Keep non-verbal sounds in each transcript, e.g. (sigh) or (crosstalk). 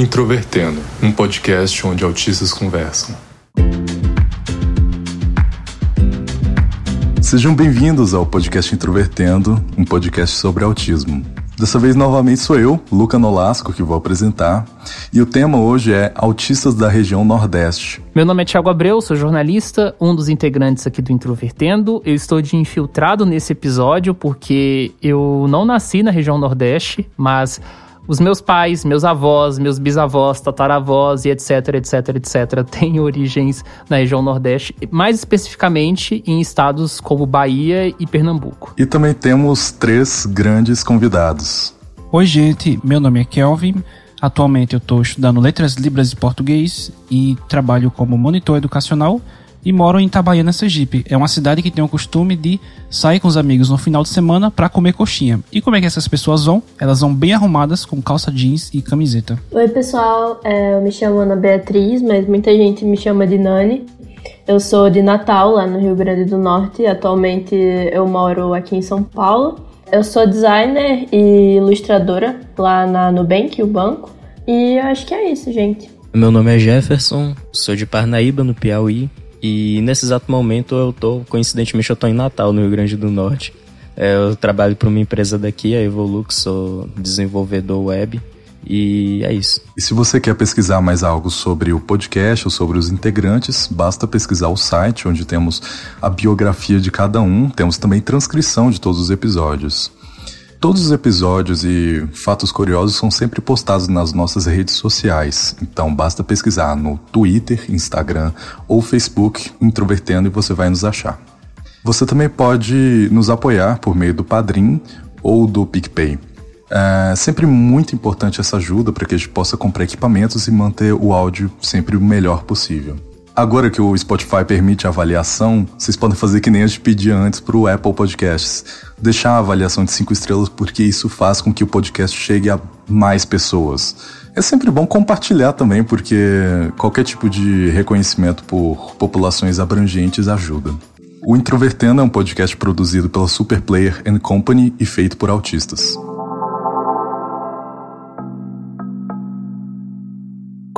Introvertendo, um podcast onde autistas conversam. Sejam bem-vindos ao podcast Introvertendo, um podcast sobre autismo. Dessa vez, novamente, sou eu, Luca Nolasco, que vou apresentar. E o tema hoje é Autistas da Região Nordeste. Meu nome é Thiago Abreu, sou jornalista, um dos integrantes aqui do Introvertendo. Eu estou de infiltrado nesse episódio porque eu não nasci na região Nordeste, mas os meus pais, meus avós, meus bisavós, tataravós e etc, etc, etc, têm origens na região Nordeste, mais especificamente em estados como Bahia e Pernambuco. E também temos três grandes convidados. Oi, gente, meu nome é Kelvin. Atualmente eu estou estudando Letras Libras e Português e trabalho como monitor educacional e moro em Itabaiana, Sergipe. É uma cidade que tem o costume de sair com os amigos no final de semana para comer coxinha. E como é que essas pessoas vão? Elas vão bem arrumadas com calça jeans e camiseta. Oi, pessoal. É, eu me chamo Ana Beatriz, mas muita gente me chama de Nani. Eu sou de Natal, lá no Rio Grande do Norte. Atualmente eu moro aqui em São Paulo. Eu sou designer e ilustradora lá na Nubank, o banco. E eu acho que é isso, gente. Meu nome é Jefferson, sou de Parnaíba, no Piauí. E nesse exato momento eu tô, coincidentemente, eu tô em Natal, no Rio Grande do Norte. É, eu trabalho para uma empresa daqui, a Evolux, sou desenvolvedor web. E é isso. E se você quer pesquisar mais algo sobre o podcast ou sobre os integrantes, basta pesquisar o site onde temos a biografia de cada um, temos também transcrição de todos os episódios. Todos os episódios e fatos curiosos são sempre postados nas nossas redes sociais, então basta pesquisar no Twitter, Instagram ou Facebook Introvertendo e você vai nos achar. Você também pode nos apoiar por meio do Padrim ou do PicPay. É sempre muito importante essa ajuda para que a gente possa comprar equipamentos e manter o áudio sempre o melhor possível. Agora que o Spotify permite avaliação, vocês podem fazer que nem a gente pedia antes para o Apple Podcasts. Deixar a avaliação de 5 estrelas, porque isso faz com que o podcast chegue a mais pessoas. É sempre bom compartilhar também, porque qualquer tipo de reconhecimento por populações abrangentes ajuda. O Introvertendo é um podcast produzido pela Superplayer and Company e feito por autistas.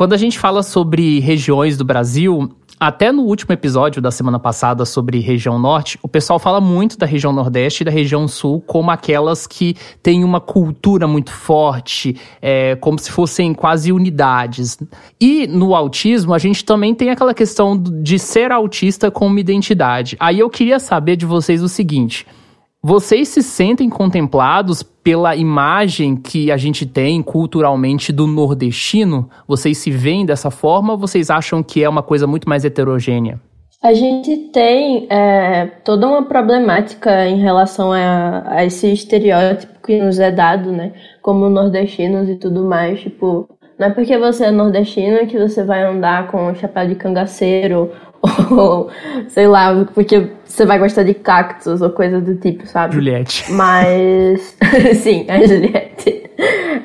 Quando a gente fala sobre regiões do Brasil, até no último episódio da semana passada sobre região norte, o pessoal fala muito da região nordeste e da região sul como aquelas que têm uma cultura muito forte, é, como se fossem quase unidades. E no autismo, a gente também tem aquela questão de ser autista com uma identidade. Aí eu queria saber de vocês o seguinte. Vocês se sentem contemplados pela imagem que a gente tem culturalmente do nordestino? Vocês se veem dessa forma ou vocês acham que é uma coisa muito mais heterogênea? A gente tem é, toda uma problemática em relação a, a, esse estereótipo que nos é dado, né? Como nordestinos e tudo mais. Tipo, não é porque você é nordestino que você vai andar com chapéu de cangaceiro ou (laughs) sei lá, porque você vai gostar de cactos ou coisa do tipo, sabe? Juliette. Mas. (laughs) sim, a Juliette.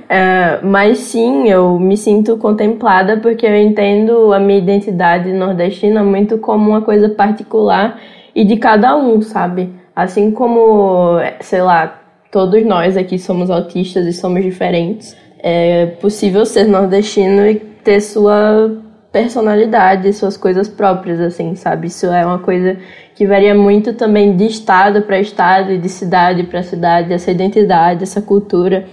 Uh, mas sim, eu me sinto contemplada porque eu entendo a minha identidade nordestina muito como uma coisa particular e de cada um, sabe? Assim como, sei lá, todos nós aqui somos autistas e somos diferentes. É possível ser nordestino e ter sua personalidade, suas coisas próprias, assim, sabe? Isso é uma coisa que varia muito também de estado para estado e de cidade para cidade, essa identidade, essa cultura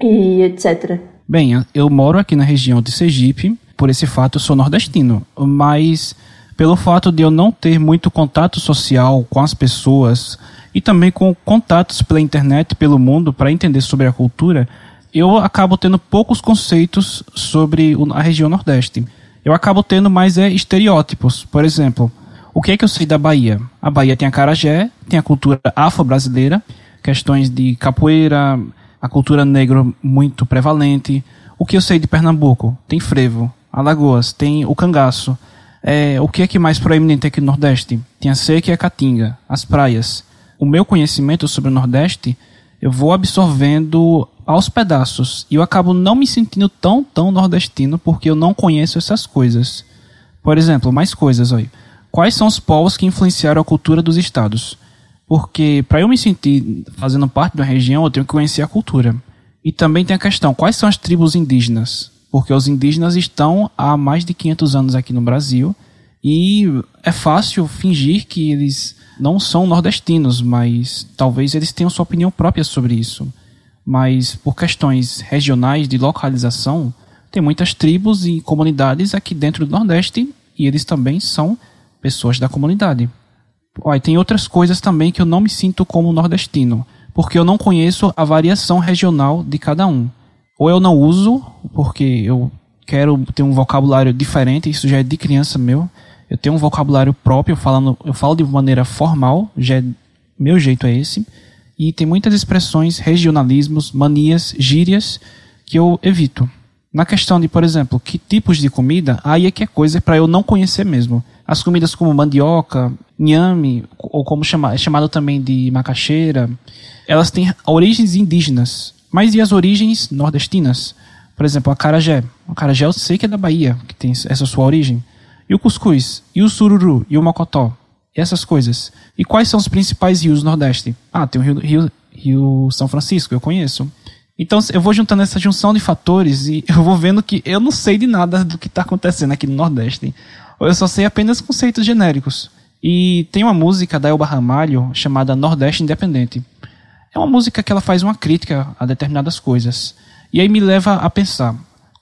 e etc. Bem, eu moro aqui na região de Sergipe, por esse fato eu sou nordestino, mas pelo fato de eu não ter muito contato social com as pessoas e também com contatos pela internet, pelo mundo, para entender sobre a cultura, eu acabo tendo poucos conceitos sobre a região Nordeste eu acabo tendo mais é, estereótipos. Por exemplo, o que é que eu sei da Bahia? A Bahia tem a carajé, tem a cultura afro-brasileira, questões de capoeira, a cultura negra muito prevalente. O que eu sei de Pernambuco? Tem frevo. Alagoas tem o cangaço. É, o que é que mais proeminente aqui no Nordeste? Tem a seca e a caatinga, as praias. O meu conhecimento sobre o Nordeste, eu vou absorvendo aos pedaços. E eu acabo não me sentindo tão, tão nordestino porque eu não conheço essas coisas. Por exemplo, mais coisas, olha. Quais são os povos que influenciaram a cultura dos estados? Porque para eu me sentir fazendo parte de uma região, eu tenho que conhecer a cultura. E também tem a questão, quais são as tribos indígenas? porque os indígenas estão há mais de 500 anos aqui no Brasil e é fácil fingir que eles não são nordestinos, mas talvez eles tenham sua opinião própria sobre isso. Mas por questões regionais de localização, tem muitas tribos e comunidades aqui dentro do Nordeste e eles também são pessoas da comunidade. Olha, tem outras coisas também que eu não me sinto como nordestino, porque eu não conheço a variação regional de cada um. Ou eu não uso, porque eu quero ter um vocabulário diferente, isso já é de criança meu. Eu tenho um vocabulário próprio, falando, eu falo de maneira formal, já é, meu jeito é esse. E tem muitas expressões, regionalismos, manias, gírias que eu evito. Na questão de, por exemplo, que tipos de comida, aí é que é coisa para eu não conhecer mesmo. As comidas como mandioca, nhame, ou como chama, é chamado também de macaxeira, elas têm origens indígenas. Mas e as origens nordestinas? Por exemplo, a carajé. A carajé eu sei que é da Bahia, que tem essa sua origem. E o cuscuz? E o sururu? E o mocotó? E essas coisas. E quais são os principais rios do Nordeste? Ah, tem o rio, rio, rio São Francisco, eu conheço. Então eu vou juntando essa junção de fatores e (laughs) eu vou vendo que eu não sei de nada do que está acontecendo aqui no Nordeste. Eu só sei apenas conceitos genéricos. E tem uma música da Elba Ramalho chamada Nordeste Independente. É uma música que ela faz uma crítica a determinadas coisas. E aí me leva a pensar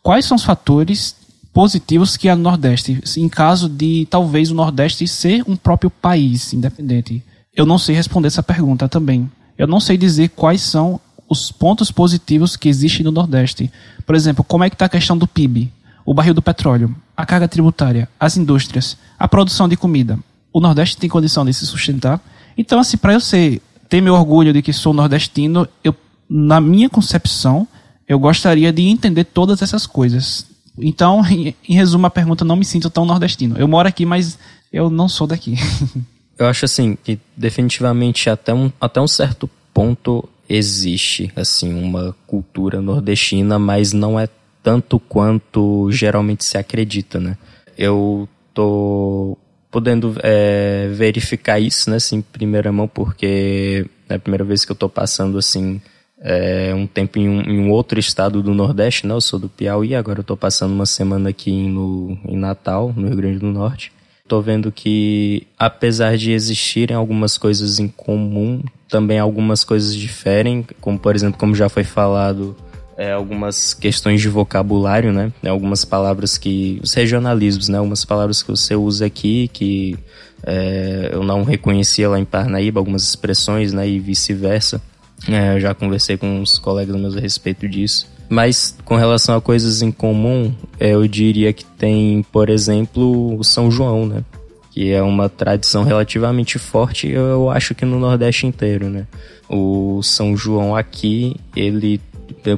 quais são os fatores positivos que no Nordeste, em caso de talvez o Nordeste ser um próprio país independente. Eu não sei responder essa pergunta também. Eu não sei dizer quais são os pontos positivos que existem no Nordeste. Por exemplo, como é que está a questão do PIB, o barril do petróleo, a carga tributária, as indústrias, a produção de comida. O Nordeste tem condição de se sustentar. Então, assim, para eu ser, ter meu orgulho de que sou nordestino, eu, na minha concepção, eu gostaria de entender todas essas coisas. Então, (laughs) em, resumo, a pergunta, não me sinto tão nordestino. Eu moro aqui, mas eu não sou daqui. (laughs) eu acho assim que definitivamente até um, até um certo ponto existe assim uma cultura nordestina, mas não é tanto quanto geralmente se acredita, né? Eu tô podendo é, verificar isso, né, assim, em primeira mão, porque é a primeira vez que eu tô passando assim é, um tempo em um, em um, outro estado do Nordeste, né? Eu sou do Piauí, agora eu tô passando uma semana aqui no, em Natal, no Rio Grande do Norte. Tô vendo que, apesar de existirem algumas coisas em comum, também algumas coisas diferem, como por exemplo, como já foi falado, é, algumas questões de vocabulário, né? É, algumas palavras que. os regionalismos, né? Algumas palavras que você usa aqui que é, eu não reconhecia lá em Parnaíba, algumas expressões, né? E vice-versa. É, eu já conversei com uns colegas meus a respeito disso. Mas com relação a coisas em comum, é, eu diria que tem, por exemplo, o São João, né? Que é uma tradição relativamente forte, eu acho que no Nordeste inteiro, né? O São João aqui, ele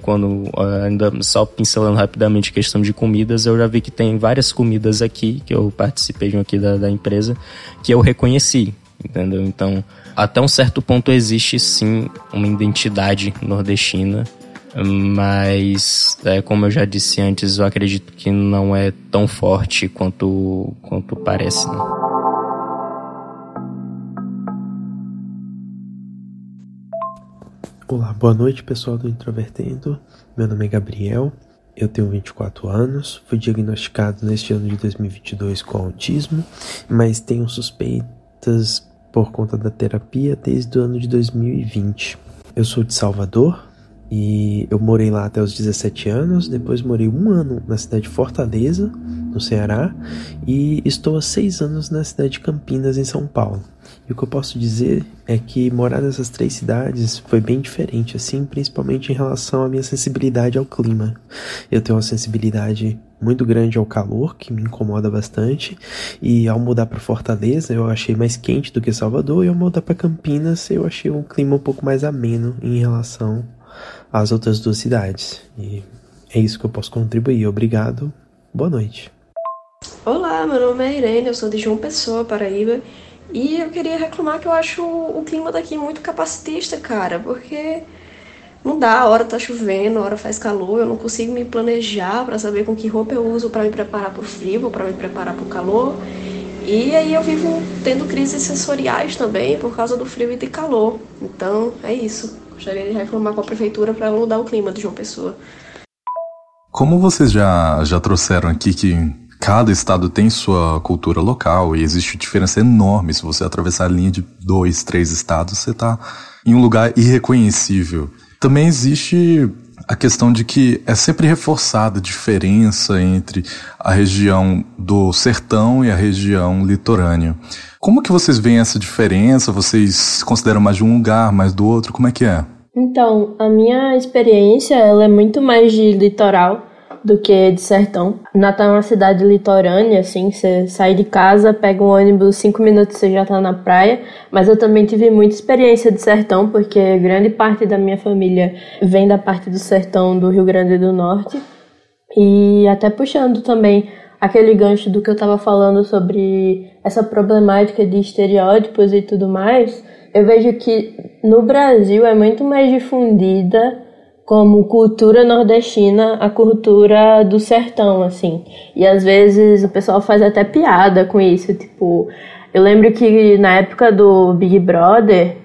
quando ainda só pincelando rapidamente a questão de comidas, eu já vi que tem várias comidas aqui que eu participei de um aqui da, da empresa que eu reconheci, entendeu? Então, até um certo ponto existe sim uma identidade nordestina, mas é, como eu já disse antes, eu acredito que não é tão forte quanto, quanto parece. Né? Olá, boa noite pessoal do Introvertendo. Meu nome é Gabriel, eu tenho 24 anos, fui diagnosticado neste ano de 2022 com autismo, mas tenho suspeitas por conta da terapia desde o ano de 2020. Eu sou de Salvador e eu morei lá até os 17 anos, depois morei um ano na cidade de Fortaleza, no Ceará, e estou há seis anos na cidade de Campinas, em São Paulo. E o que eu posso dizer é que morar nessas três cidades foi bem diferente, assim, principalmente em relação à minha sensibilidade ao clima. Eu tenho uma sensibilidade muito grande ao calor, que me incomoda bastante, e ao mudar para Fortaleza eu achei mais quente do que Salvador, e ao mudar para Campinas eu achei um clima um pouco mais ameno em relação às outras duas cidades. E é isso que eu posso contribuir. Obrigado. Boa noite. Olá, meu nome é Irene, eu sou de João Pessoa, Paraíba. E eu queria reclamar que eu acho o clima daqui muito capacitista, cara, porque não dá, a hora tá chovendo, a hora faz calor, eu não consigo me planejar para saber com que roupa eu uso para me preparar pro frio ou para me preparar pro calor. E aí eu vivo tendo crises sensoriais também por causa do frio e de calor. Então, é isso. Gostaria de reclamar com a prefeitura para mudar o clima de João Pessoa. Como vocês já, já trouxeram aqui que cada estado tem sua cultura local e existe diferença enorme. Se você atravessar a linha de dois, três estados, você está em um lugar irreconhecível. Também existe a questão de que é sempre reforçada a diferença entre a região do sertão e a região litorânea. Como que vocês veem essa diferença? Vocês consideram mais de um lugar, mais do outro? Como é que é? Então, a minha experiência ela é muito mais de litoral do que de sertão. Natal é uma cidade litorânea, assim, você sai de casa, pega um ônibus, cinco minutos você já tá na praia. Mas eu também tive muita experiência de sertão, porque grande parte da minha família vem da parte do sertão do Rio Grande do Norte. E até puxando também aquele gancho do que eu estava falando sobre essa problemática de estereótipos e tudo mais, eu vejo que no Brasil é muito mais difundida como cultura nordestina a cultura do sertão, assim. E às vezes o pessoal faz até piada com isso, tipo, eu lembro que na época do Big Brother,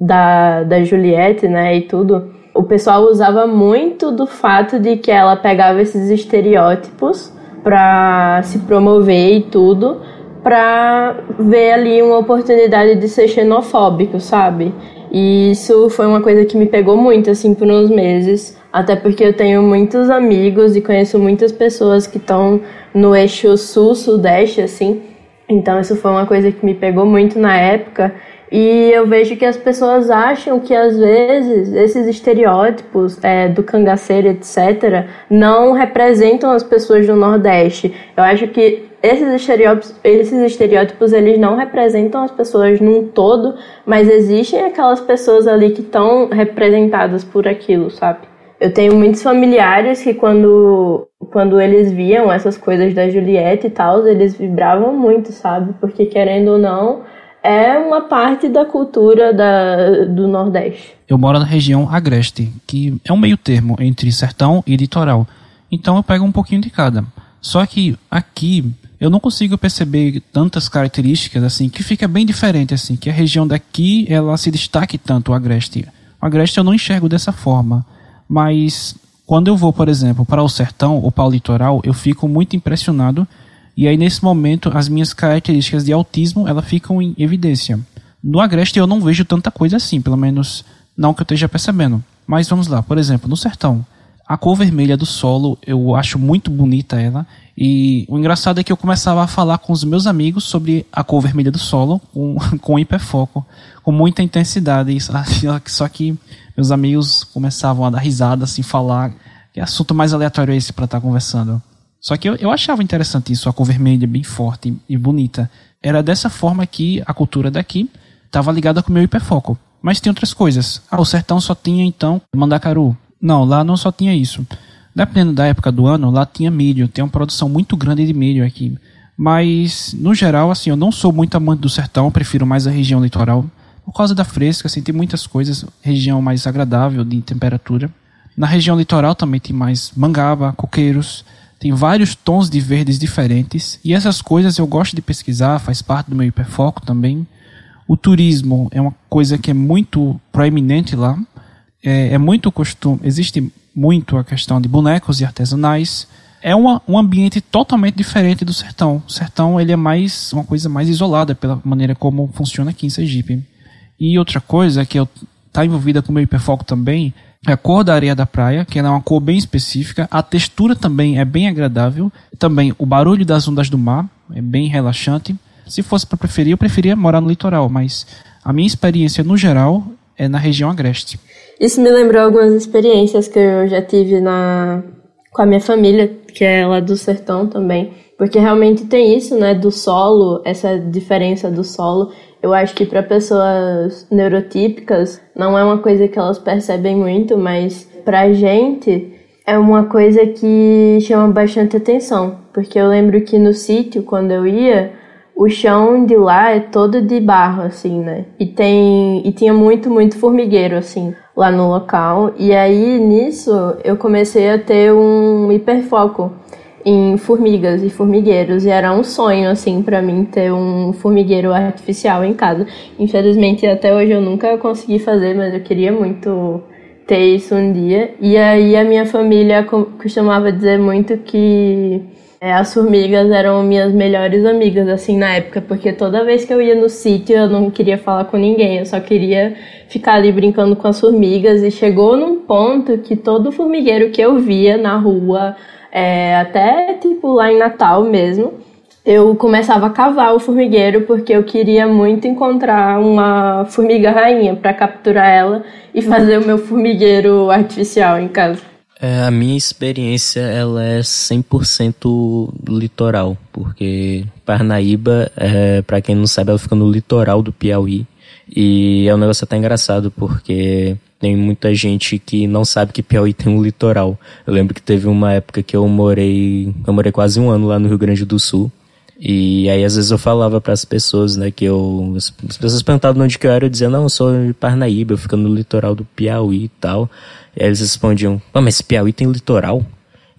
da, da Juliette, né, e tudo, o pessoal usava muito do fato de que ela pegava esses estereótipos para se promover e tudo, para ver ali uma oportunidade de ser xenofóbico, sabe? E isso foi uma coisa que me pegou muito, assim, por uns meses. Até porque eu tenho muitos amigos e conheço muitas pessoas que estão no eixo sul-sudeste, assim. Então isso foi uma coisa que me pegou muito na época. E eu vejo que as pessoas acham que às vezes esses estereótipos é, do cangaceiro, etc., não representam as pessoas do Nordeste. Eu acho que esses estereótipos, esses estereótipos eles não representam as pessoas num todo, mas existem aquelas pessoas ali que estão representadas por aquilo, sabe? Eu tenho muitos familiares que quando, quando eles viam essas coisas da Juliette e tal, eles vibravam muito, sabe? Porque querendo ou não, é uma parte da cultura da, do Nordeste. Eu moro na região agreste, que é um meio termo entre sertão e litoral. Então eu pego um pouquinho de cada. Só que aqui eu não consigo perceber tantas características assim que fica bem diferente assim, que a região daqui ela se destaque tanto o agreste. O agreste eu não enxergo dessa forma, mas quando eu vou, por exemplo, para o sertão ou para o litoral, eu fico muito impressionado e aí nesse momento as minhas características de autismo ela ficam em evidência. No agreste eu não vejo tanta coisa assim, pelo menos não que eu esteja percebendo. Mas vamos lá, por exemplo, no sertão, a cor vermelha do solo eu acho muito bonita ela e o engraçado é que eu começava a falar com os meus amigos sobre a cor vermelha do solo, com, (laughs) com hiperfoco, com muita intensidade. (laughs) Só que meus amigos começavam a dar risada, assim, falar. Que assunto mais aleatório é esse para estar tá conversando? Só que eu, eu achava interessante isso, a cor vermelha bem forte e bonita. Era dessa forma que a cultura daqui estava ligada com o meu hiperfoco. Mas tem outras coisas. Ah, o sertão só tinha então mandacaru. Não, lá não só tinha isso. Dependendo da época do ano, lá tinha milho, tem uma produção muito grande de milho aqui. Mas, no geral, assim, eu não sou muito amante do sertão, prefiro mais a região litoral. Por causa da fresca, assim, tem muitas coisas, região mais agradável de temperatura. Na região litoral também tem mais mangaba, coqueiros, tem vários tons de verdes diferentes. E essas coisas eu gosto de pesquisar, faz parte do meu hiperfoco também. O turismo é uma coisa que é muito proeminente lá. É, é muito costume, existe muito a questão de bonecos e artesanais. É uma, um ambiente totalmente diferente do sertão. O sertão ele é mais uma coisa mais isolada pela maneira como funciona aqui em Sergipe. E outra coisa que está envolvida com o meu hiperfoco também a cor da areia da praia, que é uma cor bem específica. A textura também é bem agradável. Também o barulho das ondas do mar é bem relaxante. Se fosse para preferir, eu preferia morar no litoral, mas a minha experiência no geral é na região agreste. Isso me lembrou algumas experiências que eu já tive na com a minha família, que é lá do sertão também, porque realmente tem isso, né, do solo, essa diferença do solo. Eu acho que para pessoas neurotípicas não é uma coisa que elas percebem muito, mas pra gente é uma coisa que chama bastante atenção, porque eu lembro que no sítio quando eu ia, o chão de lá é todo de barro, assim, né? E tem e tinha muito, muito formigueiro, assim, lá no local. E aí nisso eu comecei a ter um hiperfoco em formigas e formigueiros e era um sonho assim para mim ter um formigueiro artificial em casa. Infelizmente até hoje eu nunca consegui fazer, mas eu queria muito ter isso um dia. E aí a minha família costumava dizer muito que é, as formigas eram minhas melhores amigas, assim, na época, porque toda vez que eu ia no sítio eu não queria falar com ninguém, eu só queria ficar ali brincando com as formigas. E chegou num ponto que todo formigueiro que eu via na rua, é, até tipo lá em Natal mesmo, eu começava a cavar o formigueiro porque eu queria muito encontrar uma formiga rainha para capturar ela e fazer o meu formigueiro artificial em casa. É, a minha experiência ela é 100% litoral, porque Parnaíba, é, para quem não sabe, ela fica no litoral do Piauí. E é um negócio até engraçado, porque tem muita gente que não sabe que Piauí tem um litoral. Eu lembro que teve uma época que eu morei, eu morei quase um ano lá no Rio Grande do Sul. E aí às vezes eu falava para as pessoas, né, que eu as pessoas perguntavam onde que eu era, eu dizia: "Não, eu sou de Parnaíba, eu fico no litoral do Piauí e tal". E aí eles respondiam: "Pô, mas Piauí tem litoral?"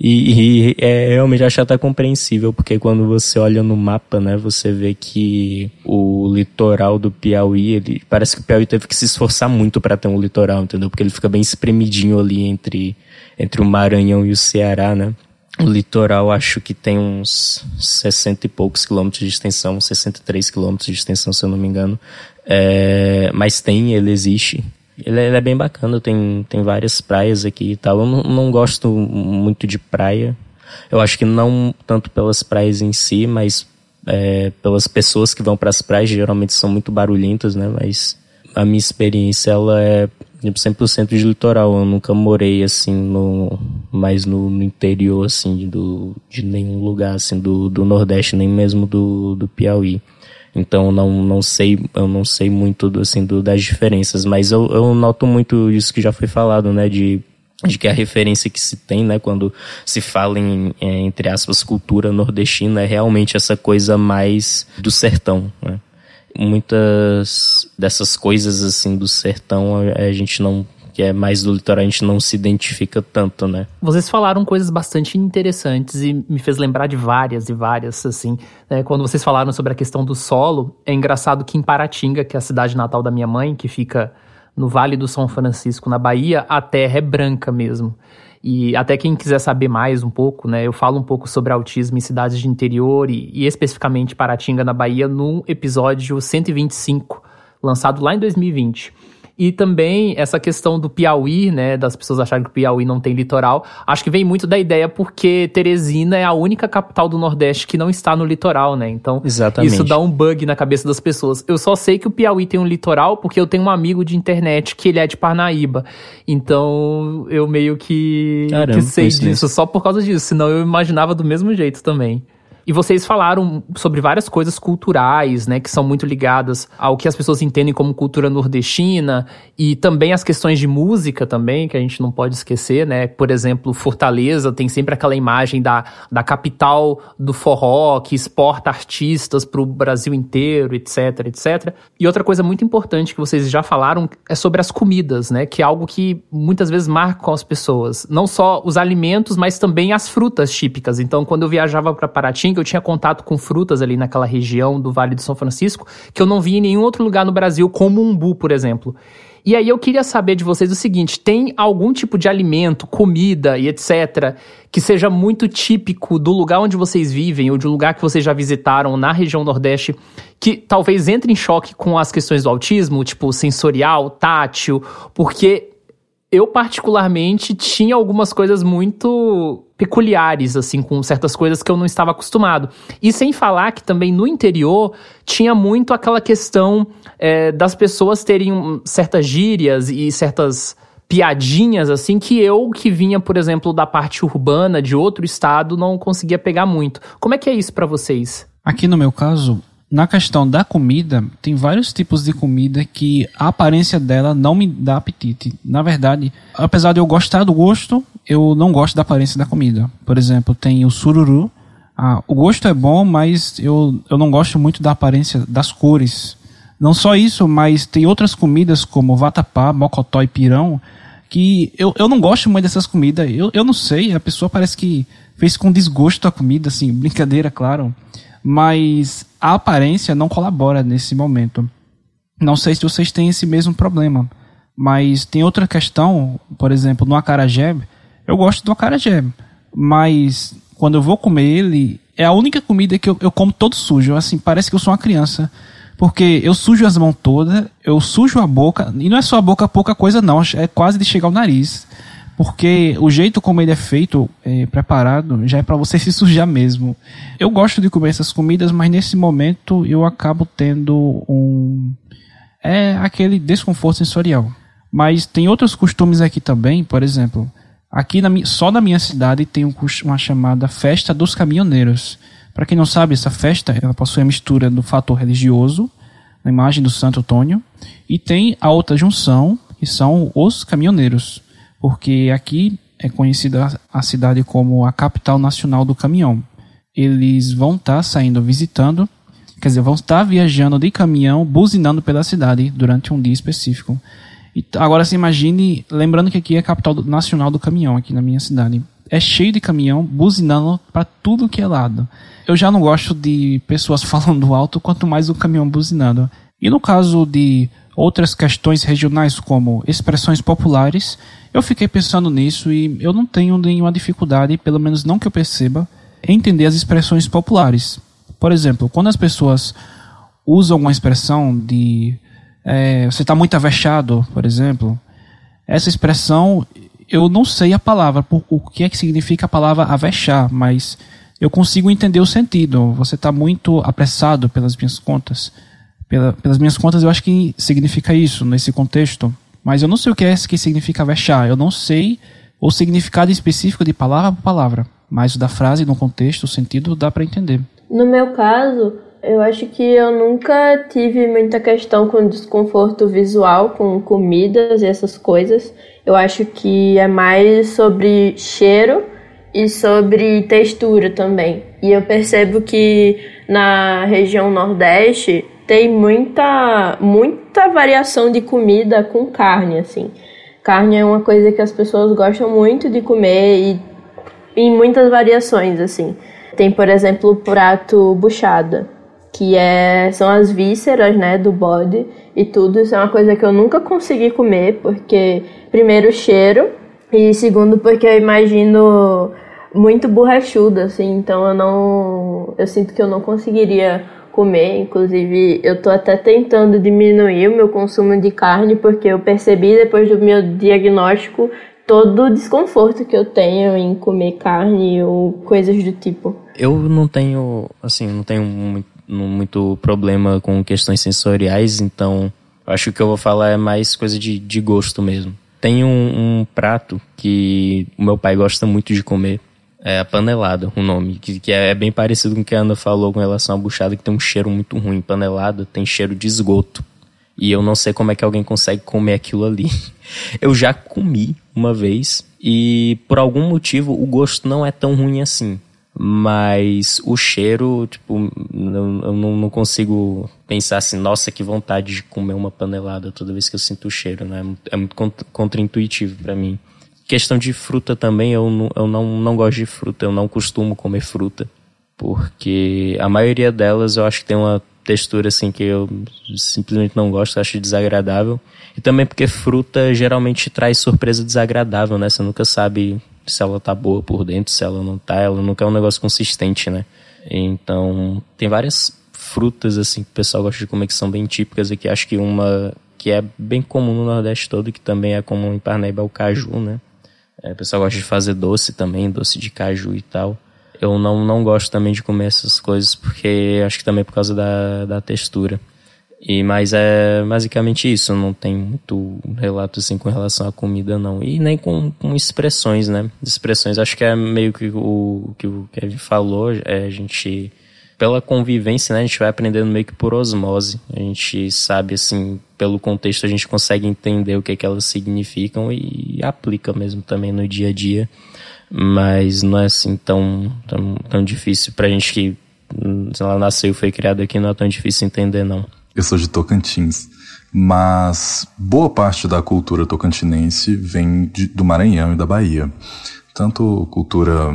E, e é realmente acho até compreensível, porque quando você olha no mapa, né, você vê que o litoral do Piauí, ele parece que o Piauí teve que se esforçar muito para ter um litoral, entendeu? Porque ele fica bem espremidinho ali entre entre o Maranhão e o Ceará, né? O litoral acho que tem uns 60 e poucos quilômetros de extensão, 63 quilômetros de extensão, se eu não me engano. É, mas tem, ele existe. Ele, é, ele, é bem bacana, tem, tem várias praias aqui e tal. Eu não, não gosto muito de praia. Eu acho que não tanto pelas praias em si, mas é, pelas pessoas que vão para as praias, geralmente são muito barulhentas, né? Mas a minha experiência, ela é 100% de litoral. Eu nunca morei assim no mais no, no, interior assim do de nenhum lugar assim do, do Nordeste, nem mesmo do, do Piauí. Então não não sei, eu não sei muito do, assim do, das diferenças, mas eu, eu noto muito isso que já foi falado, né, de de que a referência que se tem, né, quando se fala em, é, entre aspas, cultura nordestina, é realmente essa coisa mais do sertão, né? muitas dessas coisas assim do sertão a, gente não que é mais do litoral, a gente não se identifica tanto, né? Vocês falaram coisas bastante interessantes e me fez lembrar de várias e várias, assim. Né? Quando vocês falaram sobre a questão do solo, é engraçado que em Paratinga, que é a cidade natal da minha mãe, que fica no Vale do São Francisco, na Bahia, a terra é branca mesmo. E até quem quiser saber mais um pouco, né, eu falo um pouco sobre autismo em cidades de interior e, e especificamente Paratinga, na Bahia, no episódio 125, lançado lá em 2020. E também essa questão do Piauí, né, das pessoas acharem que o Piauí não tem litoral, acho que vem muito da ideia porque Teresina é a única capital do Nordeste que não está no litoral, né? Então, Exatamente. isso dá um bug na cabeça das pessoas. Eu só sei que o Piauí tem um litoral porque eu tenho um amigo de internet que ele é de Parnaíba. Então, eu meio que, Caramba, que sei disso só por causa disso, senão eu imaginava do mesmo jeito também. E vocês falaram sobre várias coisas culturais, né, que são muito ligadas ao que as pessoas entendem como cultura nordestina e também as questões de música também, que a gente não pode esquecer, né? Por exemplo, Fortaleza tem sempre aquela imagem da, da capital do forró que exporta artistas para o Brasil inteiro, etc, etc. E outra coisa muito importante que vocês já falaram é sobre as comidas, né, que é algo que muitas vezes marcam as pessoas, não só os alimentos, mas também as frutas típicas. Então, quando eu viajava para Paraty eu tinha contato com frutas ali naquela região do Vale do São Francisco, que eu não vi em nenhum outro lugar no Brasil, como umbu, por exemplo. E aí eu queria saber de vocês o seguinte: tem algum tipo de alimento, comida e etc., que seja muito típico do lugar onde vocês vivem ou de um lugar que vocês já visitaram na região Nordeste, que talvez entre em choque com as questões do autismo, tipo sensorial, tátil, porque eu particularmente tinha algumas coisas muito peculiares, assim, com certas coisas que eu não estava acostumado. E sem falar que também no interior tinha muito aquela questão é, das pessoas terem certas gírias e certas piadinhas, assim, que eu, que vinha, por exemplo, da parte urbana de outro estado, não conseguia pegar muito. Como é que é isso para vocês? Aqui no meu caso, na questão da comida, tem vários tipos de comida que a aparência dela não me dá apetite. Na verdade, apesar de eu gostar do gosto, eu não gosto da aparência da comida. Por exemplo, tem o sururu. Ah, o gosto é bom, mas eu, eu não gosto muito da aparência das cores. Não só isso, mas tem outras comidas como vatapá, mocotó e pirão, que eu, eu não gosto muito dessas comidas. Eu, eu não sei, a pessoa parece que fez com desgosto a comida, assim, brincadeira, claro mas a aparência não colabora nesse momento. Não sei se vocês têm esse mesmo problema. Mas tem outra questão, por exemplo, no acarajé, eu gosto do acarajé, mas quando eu vou comer ele, é a única comida que eu, eu como todo sujo. Assim, parece que eu sou uma criança. Porque eu sujo as mãos todas, eu sujo a boca, e não é só a boca pouca coisa, não, é quase de chegar ao nariz. Porque o jeito como ele é feito, é, preparado, já é para você se sujar mesmo. Eu gosto de comer essas comidas, mas nesse momento eu acabo tendo um. É aquele desconforto sensorial. Mas tem outros costumes aqui também, por exemplo, aqui na, só na minha cidade tem um, uma chamada Festa dos Caminhoneiros. Para quem não sabe, essa festa ela possui a mistura do fator religioso, na imagem do Santo Antônio, e tem a outra junção, que são os caminhoneiros, porque aqui é conhecida a cidade como a capital nacional do caminhão. Eles vão estar tá saindo visitando, quer dizer, vão estar viajando de caminhão, buzinando pela cidade durante um dia específico. E agora se imagine, lembrando que aqui é a capital nacional do caminhão, aqui na minha cidade. É cheio de caminhão buzinando para tudo que é lado. Eu já não gosto de pessoas (laughs) falando alto, quanto mais o caminhão buzinando. E no caso de outras questões regionais, como expressões populares, eu fiquei pensando nisso e eu não tenho nenhuma dificuldade, pelo menos não que eu perceba, em entender as expressões populares. Por exemplo, quando as pessoas usam uma expressão de é, você está muito avexado, por exemplo. Essa expressão, eu não sei a palavra, o que é que significa a palavra avexar, mas eu consigo entender o sentido. Você está muito apressado pelas minhas contas. Pela, pelas minhas contas, eu acho que significa isso nesse contexto. Mas eu não sei o que é que significa avexar. Eu não sei o significado específico de palavra por palavra. Mas da frase, no contexto, o sentido, dá para entender. No meu caso, eu acho que eu nunca tive muita questão com desconforto visual, com comidas e essas coisas. Eu acho que é mais sobre cheiro e sobre textura também. E eu percebo que na região Nordeste tem muita, muita variação de comida com carne, assim. Carne é uma coisa que as pessoas gostam muito de comer e em muitas variações, assim. Tem, por exemplo, o prato buchada que é, são as vísceras, né, do bode e tudo. Isso é uma coisa que eu nunca consegui comer, porque, primeiro, o cheiro, e segundo, porque eu imagino muito borrachudo, assim, então eu não. Eu sinto que eu não conseguiria comer. Inclusive, eu tô até tentando diminuir o meu consumo de carne, porque eu percebi depois do meu diagnóstico todo o desconforto que eu tenho em comer carne ou coisas do tipo. Eu não tenho, assim, não tenho muito muito problema com questões sensoriais, então acho que eu vou falar é mais coisa de, de gosto mesmo. Tem um, um prato que o meu pai gosta muito de comer, é panelada, o nome, que, que é bem parecido com o que a Ana falou com relação à buchada, que tem um cheiro muito ruim. Panelada tem cheiro de esgoto. E eu não sei como é que alguém consegue comer aquilo ali. (laughs) Eu já comi uma vez e por algum motivo o gosto não é tão ruim assim. Mas o cheiro, tipo, eu, não, consigo pensar assim, nossa, que vontade de comer uma panelada toda vez que eu sinto o cheiro, né? É muito contraintuitivo para mim. Questão de fruta também, eu, não, eu não, não gosto de fruta, eu não costumo comer fruta. Porque a maioria delas eu acho que tem uma textura assim que eu simplesmente não gosto, acho desagradável. E também porque fruta geralmente traz surpresa desagradável, né? Você nunca sabe se ela tá boa por dentro, se ela não tá, ela nunca é um negócio consistente, né? Então, tem várias frutas assim que o pessoal gosta de comer que são bem típicas aqui. Acho que uma que é bem comum no Nordeste todo, que também é comum em Parnaíba, é o caju, né? É, o pessoal gosta de fazer doce também, doce de caju e tal. Eu não, não gosto também de comer essas coisas, porque acho que também é por causa da, da textura. E, mas é basicamente isso, não tem muito relato assim com relação à comida não. E nem com, com expressões, né? Expressões, acho que é meio que o que o Kevin falou, é a gente pela convivência, né, a gente vai aprendendo meio que por osmose. A gente sabe assim, pelo contexto a gente consegue entender o que é que elas significam e aplica mesmo também no dia a dia. Mas não é assim tão tão, tão difícil pra gente que sei lá, nasceu e foi criado aqui, não é tão difícil entender não. Eu sou de Tocantins, mas boa parte da cultura tocantinense vem de, do Maranhão e da Bahia. Tanto cultura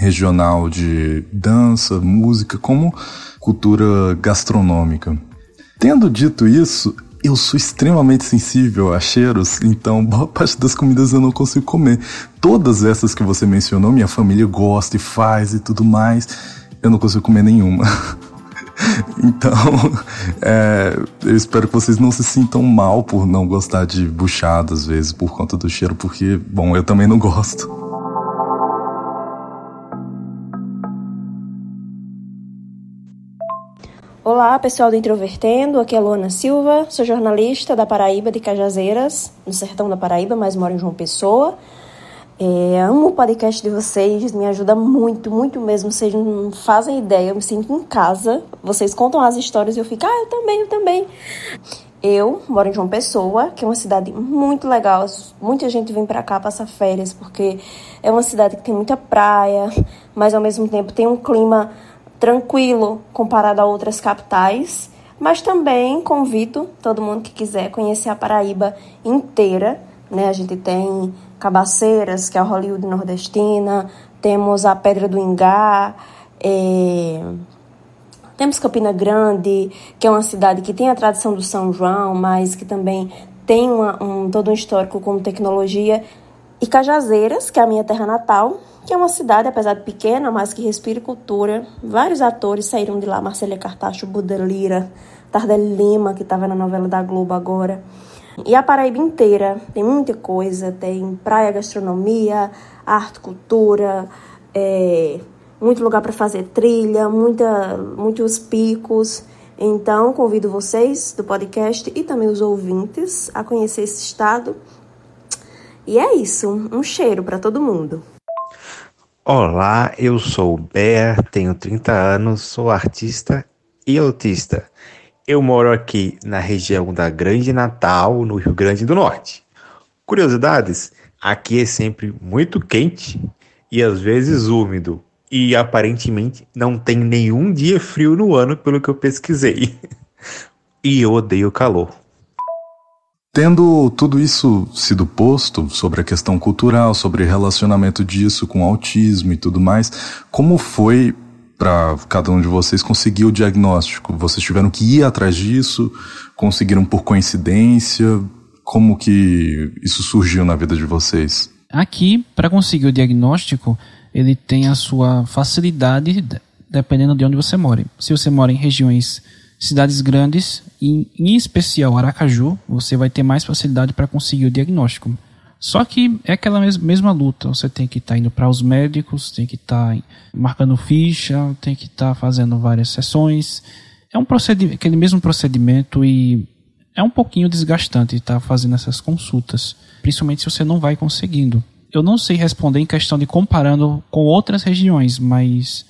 regional de dança, música, como cultura gastronômica. Tendo dito isso, eu sou extremamente sensível a cheiros, então (laughs) boa parte das comidas eu não consigo comer. Todas essas que você mencionou, minha família gosta e faz e tudo mais, eu não consigo comer nenhuma. (laughs) então, (laughs) é, eu espero que vocês não se sintam mal por não gostar de buchada às vezes por conta do cheiro, porque, bom, eu também não gosto. Olá, pessoal do Introvertendo, aqui é a Luana Silva, sou jornalista da Paraíba de Cajazeiras, no sertão da Paraíba, mas moro em João Pessoa. É, amo o podcast de vocês, me ajuda muito, muito mesmo. Vocês não fazem ideia, eu me sinto em casa. Vocês contam as histórias e eu fico, ah, eu também, eu também. Eu moro em João Pessoa, que é uma cidade muito legal. Muita gente vem para cá passar férias, porque é uma cidade que tem muita praia, mas ao mesmo tempo tem um clima tranquilo comparado a outras capitais, mas também convido todo mundo que quiser conhecer a Paraíba inteira. Né? A gente tem Cabaceiras, que é a Hollywood nordestina, temos a Pedra do Ingá, é... temos Campina Grande, que é uma cidade que tem a tradição do São João, mas que também tem uma, um, todo um histórico com tecnologia, e Cajazeiras, que é a minha terra natal, que é uma cidade, apesar de pequena, mas que respira cultura. Vários atores saíram de lá, Marcela Cartacho, Buda Lira, Tardelli Lima, que estava na novela da Globo agora. E a Paraíba inteira tem muita coisa, tem praia, gastronomia, arte, cultura, é, muito lugar para fazer trilha, muita, muitos picos. Então, convido vocês do podcast e também os ouvintes a conhecer esse estado. E é isso, um cheiro para todo mundo. Olá, eu sou Bea, tenho 30 anos, sou artista e autista. Eu moro aqui na região da Grande Natal, no Rio Grande do Norte. Curiosidades: aqui é sempre muito quente e às vezes úmido, e aparentemente não tem nenhum dia frio no ano, pelo que eu pesquisei. (laughs) e eu odeio calor. Tendo tudo isso sido posto sobre a questão cultural, sobre relacionamento disso com autismo e tudo mais, como foi para cada um de vocês conseguir o diagnóstico? Vocês tiveram que ir atrás disso? Conseguiram por coincidência? Como que isso surgiu na vida de vocês? Aqui, para conseguir o diagnóstico, ele tem a sua facilidade dependendo de onde você mora. Se você mora em regiões cidades grandes, em, em especial Aracaju, você vai ter mais facilidade para conseguir o diagnóstico. Só que é aquela mesma luta. Você tem que estar tá indo para os médicos, tem que estar tá marcando ficha, tem que estar tá fazendo várias sessões. É um procedimento, aquele mesmo procedimento e é um pouquinho desgastante estar fazendo essas consultas, principalmente se você não vai conseguindo. Eu não sei responder em questão de comparando com outras regiões, mas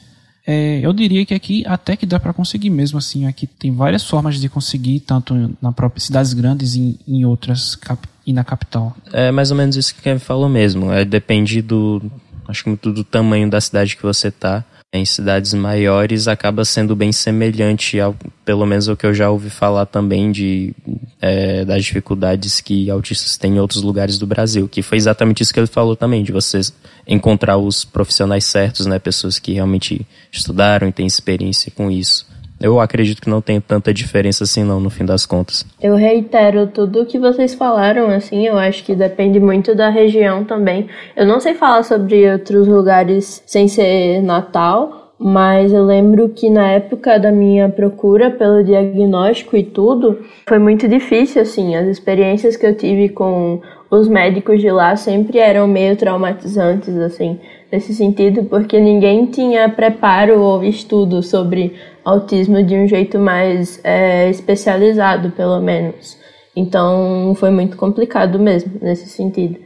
é, eu diria que aqui até que dá para conseguir mesmo assim. Aqui tem várias formas de conseguir, tanto na própria cidades grandes e em outras e na capital. É mais ou menos isso que o Kevin falou mesmo. É, depende do, acho que muito do tamanho da cidade que você tá em cidades maiores acaba sendo bem semelhante ao, pelo menos o que eu já ouvi falar também de é, das dificuldades que autistas têm em outros lugares do Brasil, que foi exatamente isso que ele falou também, de vocês encontrar os profissionais certos, né, pessoas que realmente estudaram e têm experiência com isso. Eu acredito que não tem tanta diferença assim não, no fim das contas. Eu reitero tudo o que vocês falaram, assim, eu acho que depende muito da região também. Eu não sei falar sobre outros lugares sem ser Natal, mas eu lembro que na época da minha procura pelo diagnóstico e tudo, foi muito difícil, assim, as experiências que eu tive com os médicos de lá sempre eram meio traumatizantes, assim, nesse sentido, porque ninguém tinha preparo ou estudo sobre autismo de um jeito mais é, especializado, pelo menos. Então foi muito complicado mesmo nesse sentido.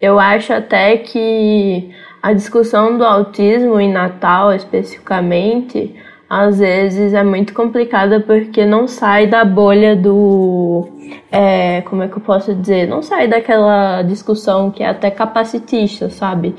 Eu acho até que a discussão do autismo em Natal especificamente às vezes é muito complicada porque não sai da bolha do. É, como é que eu posso dizer? Não sai daquela discussão que é até capacitista, sabe?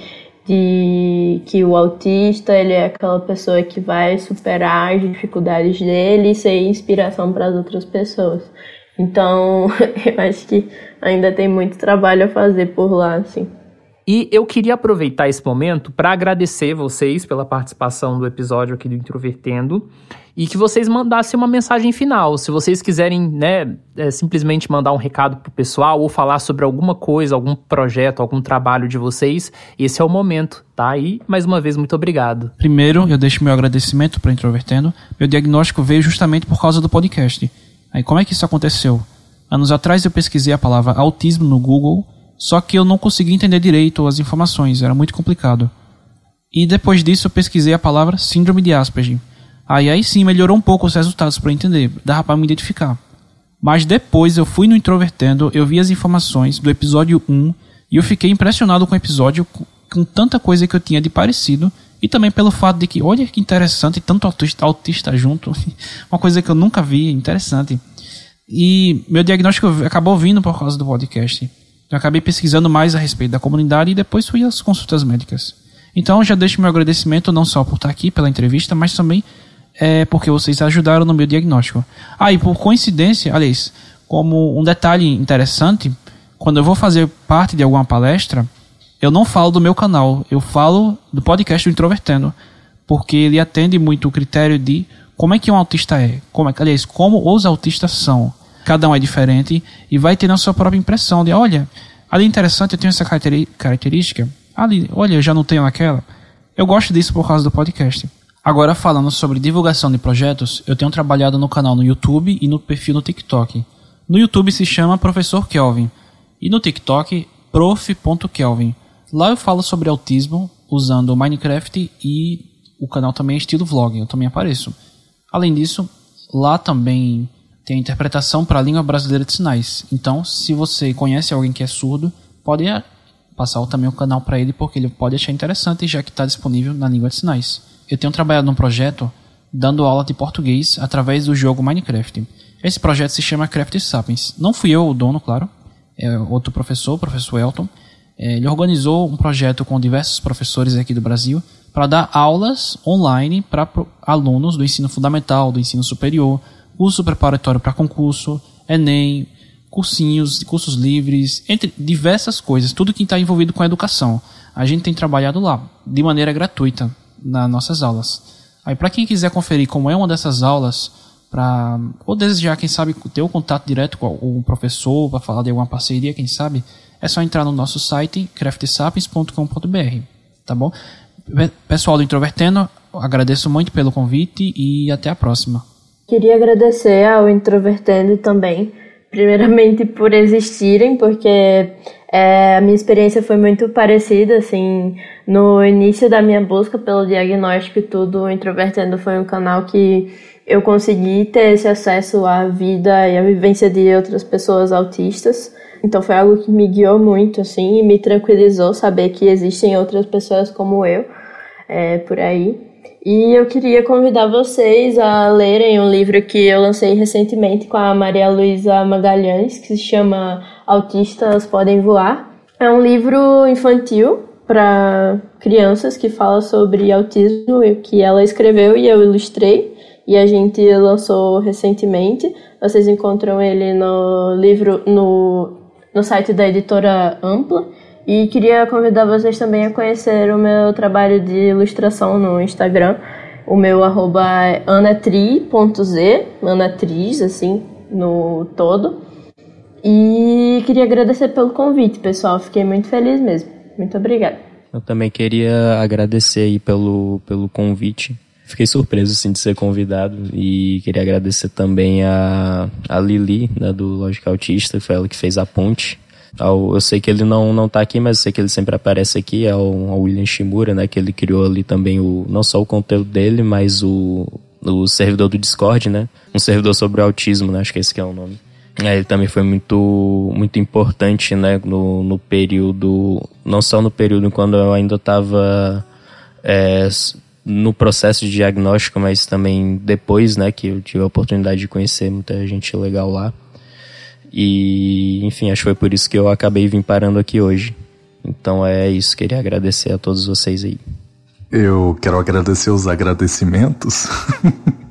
De que o autista ele é aquela pessoa que vai superar as dificuldades dele e ser inspiração para as outras pessoas. Então, (laughs) eu acho que ainda tem muito trabalho a fazer por lá, assim. E eu queria aproveitar esse momento para agradecer vocês pela participação do episódio aqui do Introvertendo e que vocês mandassem uma mensagem final. Se vocês quiserem, né, é, simplesmente mandar um recado pro pessoal ou falar sobre alguma coisa, algum projeto, algum trabalho de vocês, esse é o momento, tá? E mais uma vez muito obrigado. Primeiro, eu deixo meu agradecimento para Introvertendo. Meu diagnóstico veio justamente por causa do podcast. Aí como é que isso aconteceu? Anos atrás eu pesquisei a palavra autismo no Google só que eu não conseguia entender direito as informações, era muito complicado. E depois disso eu pesquisei a palavra síndrome de Asperger. Aí aí sim melhorou um pouco os resultados para entender, dava para me identificar. Mas depois eu fui no Introvertendo, eu vi as informações do episódio 1 e eu fiquei impressionado com o episódio com tanta coisa que eu tinha de parecido e também pelo fato de que, olha que interessante, tanto autista, autista junto, (laughs) uma coisa que eu nunca vi, interessante. E meu diagnóstico acabou vindo por causa do podcast. Eu acabei pesquisando mais a respeito da comunidade e depois fui às consultas médicas. Então já deixo meu agradecimento não só por estar aqui pela entrevista, mas também é, porque vocês ajudaram no meu diagnóstico. Ah, e por coincidência, aliás, como um detalhe interessante, quando eu vou fazer parte de alguma palestra, eu não falo do meu canal, eu falo do podcast do Introvertendo, porque ele atende muito o critério de como é que um autista é, como é, aliás, como os autistas são cada um é diferente e vai ter a sua própria impressão de, olha, ali é interessante, eu tenho essa característica, ali, olha, eu já não tenho aquela. Eu gosto disso por causa do podcast. Agora falando sobre divulgação de projetos, eu tenho trabalhado no canal no YouTube e no perfil no TikTok. No YouTube se chama Professor Kelvin e no TikTok prof.kelvin. Lá eu falo sobre autismo usando Minecraft e o canal também é estilo vlog, eu também apareço. Além disso, lá também tem a interpretação para a língua brasileira de sinais. Então, se você conhece alguém que é surdo, pode passar também o canal para ele, porque ele pode achar interessante, já que está disponível na língua de sinais. Eu tenho trabalhado num projeto dando aula de português através do jogo Minecraft. Esse projeto se chama Craft Sapiens. Não fui eu o dono, claro, é outro professor, o professor Elton. É, ele organizou um projeto com diversos professores aqui do Brasil para dar aulas online para alunos do ensino fundamental, do ensino superior, curso preparatório para concurso, Enem, cursinhos, cursos livres, entre diversas coisas, tudo que está envolvido com a educação. A gente tem trabalhado lá, de maneira gratuita, nas nossas aulas. Aí, para quem quiser conferir como é uma dessas aulas, para ou desejar, quem sabe, ter o um contato direto com o professor, para falar de alguma parceria, quem sabe, é só entrar no nosso site, craftsapiens.com.br, tá bom? Pessoal do Introvertendo, agradeço muito pelo convite e até a próxima. Queria agradecer ao Introvertendo também, primeiramente por existirem, porque é, a minha experiência foi muito parecida, assim, no início da minha busca pelo diagnóstico e tudo, o Introvertendo foi um canal que eu consegui ter esse acesso à vida e à vivência de outras pessoas autistas. Então foi algo que me guiou muito, assim, e me tranquilizou saber que existem outras pessoas como eu é, por aí. E eu queria convidar vocês a lerem um livro que eu lancei recentemente com a Maria Luísa Magalhães, que se chama Autistas Podem Voar. É um livro infantil para crianças que fala sobre autismo, que ela escreveu e eu ilustrei, e a gente lançou recentemente. Vocês encontram ele no livro no, no site da editora Ampla. E queria convidar vocês também a conhecer o meu trabalho de ilustração no Instagram. O meu arroba é anatri.z, anatriz, assim, no todo. E queria agradecer pelo convite, pessoal. Fiquei muito feliz mesmo. Muito obrigada. Eu também queria agradecer aí pelo, pelo convite. Fiquei surpreso assim, de ser convidado e queria agradecer também a, a Lili, né, do Lógica Autista, foi ela que fez a ponte eu sei que ele não, não tá aqui, mas eu sei que ele sempre aparece aqui, é o, William Shimura, né, que ele criou ali também o, não só o conteúdo dele, mas o, o servidor do Discord, né, um servidor sobre autismo, né, acho que esse que é o nome. É, ele também foi muito, muito importante, né, no, no período, não só no período quando eu ainda estava é, no processo de diagnóstico, mas também depois, né, que eu tive a oportunidade de conhecer muita gente legal lá. E, enfim, acho que foi por isso que eu acabei vim parando aqui hoje. Então é isso, queria agradecer a todos vocês aí. Eu quero agradecer os agradecimentos. (laughs)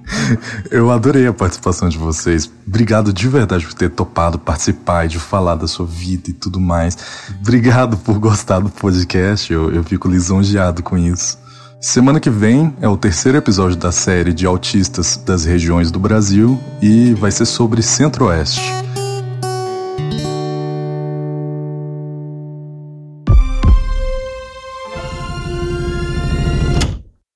Eu adorei a participação de vocês. Obrigado de verdade por ter topado participar e de falar da sua vida e tudo mais. Obrigado por gostar do podcast. Eu, eu fico lisonjeado com isso. Semana que vem é o terceiro episódio da série de autistas das regiões do Brasil e vai ser sobre Centro-Oeste.